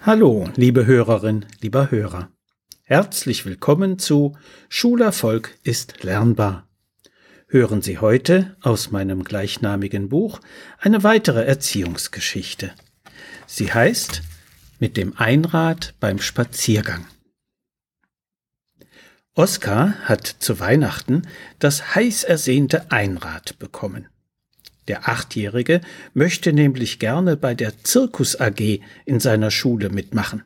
Hallo, liebe Hörerin, lieber Hörer. Herzlich willkommen zu Schulerfolg ist lernbar. Hören Sie heute aus meinem gleichnamigen Buch eine weitere Erziehungsgeschichte. Sie heißt Mit dem Einrad beim Spaziergang. Oskar hat zu Weihnachten das heiß ersehnte Einrad bekommen. Der Achtjährige möchte nämlich gerne bei der Zirkus AG in seiner Schule mitmachen.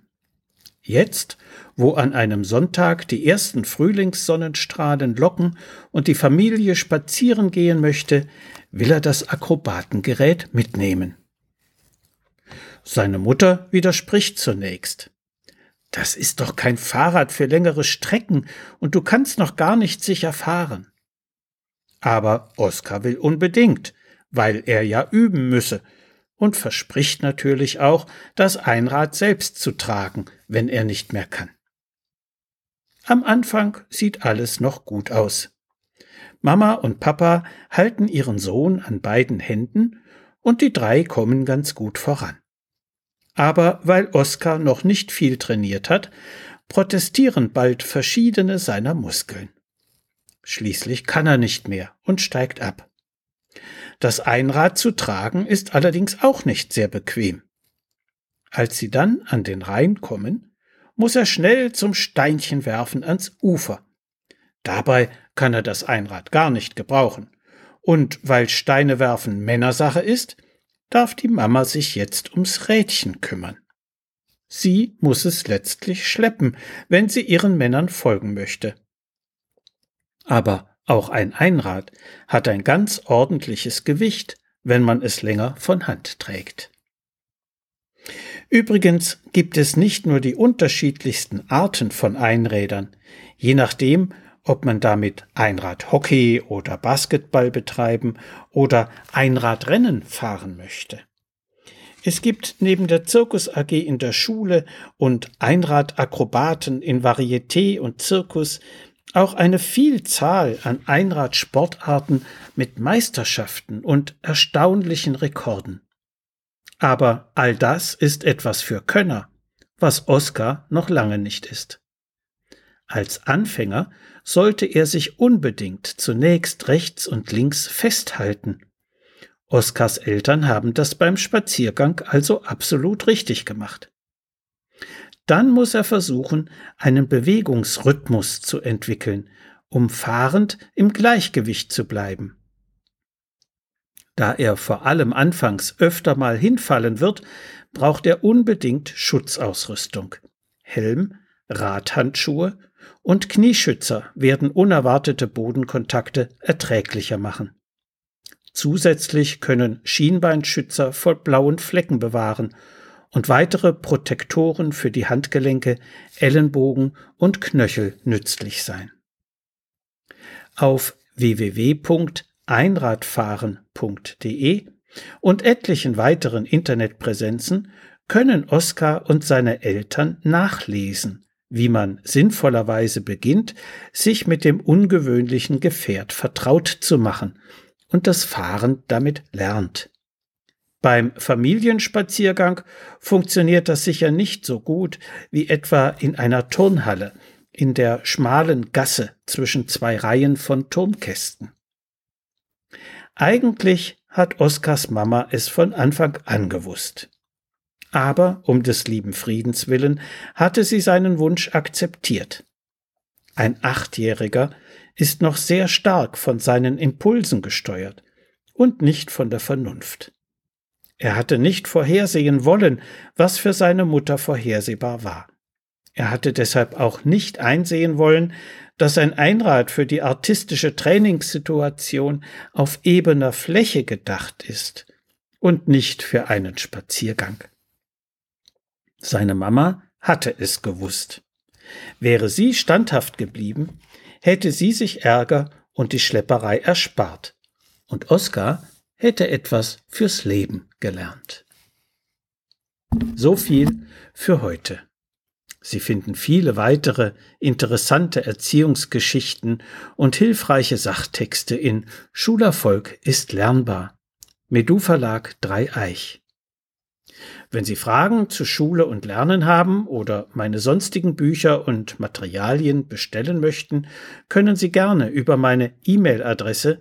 Jetzt, wo an einem Sonntag die ersten Frühlingssonnenstrahlen locken und die Familie spazieren gehen möchte, will er das Akrobatengerät mitnehmen. Seine Mutter widerspricht zunächst. Das ist doch kein Fahrrad für längere Strecken und du kannst noch gar nicht sicher fahren. Aber Oskar will unbedingt, weil er ja üben müsse, und verspricht natürlich auch, das Einrad selbst zu tragen, wenn er nicht mehr kann. Am Anfang sieht alles noch gut aus. Mama und Papa halten ihren Sohn an beiden Händen und die drei kommen ganz gut voran. Aber weil Oskar noch nicht viel trainiert hat, protestieren bald verschiedene seiner Muskeln. Schließlich kann er nicht mehr und steigt ab. Das Einrad zu tragen ist allerdings auch nicht sehr bequem. Als sie dann an den Rhein kommen, muss er schnell zum Steinchen werfen ans Ufer. Dabei kann er das Einrad gar nicht gebrauchen. Und weil Steine werfen Männersache ist, darf die Mama sich jetzt ums Rädchen kümmern. Sie muss es letztlich schleppen, wenn sie ihren Männern folgen möchte. Aber auch ein Einrad hat ein ganz ordentliches Gewicht, wenn man es länger von Hand trägt. Übrigens gibt es nicht nur die unterschiedlichsten Arten von Einrädern, je nachdem, ob man damit Einradhockey oder Basketball betreiben oder Einradrennen fahren möchte. Es gibt neben der Zirkus AG in der Schule und Einradakrobaten in Varieté und Zirkus auch eine Vielzahl an Einradsportarten mit Meisterschaften und erstaunlichen Rekorden. Aber all das ist etwas für Könner, was Oskar noch lange nicht ist. Als Anfänger sollte er sich unbedingt zunächst rechts und links festhalten. Oskars Eltern haben das beim Spaziergang also absolut richtig gemacht. Dann muss er versuchen, einen Bewegungsrhythmus zu entwickeln, um fahrend im Gleichgewicht zu bleiben. Da er vor allem anfangs öfter mal hinfallen wird, braucht er unbedingt Schutzausrüstung. Helm, Radhandschuhe und Knieschützer werden unerwartete Bodenkontakte erträglicher machen. Zusätzlich können Schienbeinschützer vor blauen Flecken bewahren und weitere Protektoren für die Handgelenke, Ellenbogen und Knöchel nützlich sein. Auf www.einradfahren.de und etlichen weiteren Internetpräsenzen können Oskar und seine Eltern nachlesen, wie man sinnvollerweise beginnt, sich mit dem ungewöhnlichen Gefährt vertraut zu machen und das Fahren damit lernt. Beim Familienspaziergang funktioniert das sicher nicht so gut wie etwa in einer Turnhalle, in der schmalen Gasse zwischen zwei Reihen von Turmkästen. Eigentlich hat Oskars Mama es von Anfang an gewusst. Aber um des lieben Friedens willen hatte sie seinen Wunsch akzeptiert. Ein Achtjähriger ist noch sehr stark von seinen Impulsen gesteuert und nicht von der Vernunft. Er hatte nicht vorhersehen wollen, was für seine Mutter vorhersehbar war. Er hatte deshalb auch nicht einsehen wollen, dass ein Einrad für die artistische Trainingssituation auf ebener Fläche gedacht ist und nicht für einen Spaziergang. Seine Mama hatte es gewusst. Wäre sie standhaft geblieben, hätte sie sich Ärger und die Schlepperei erspart. Und Oskar hätte etwas fürs Leben gelernt. So viel für heute. Sie finden viele weitere interessante Erziehungsgeschichten und hilfreiche Sachtexte in Schulerfolg ist lernbar. Medu Verlag Dreieich. Wenn Sie Fragen zu Schule und Lernen haben oder meine sonstigen Bücher und Materialien bestellen möchten, können Sie gerne über meine E-Mail-Adresse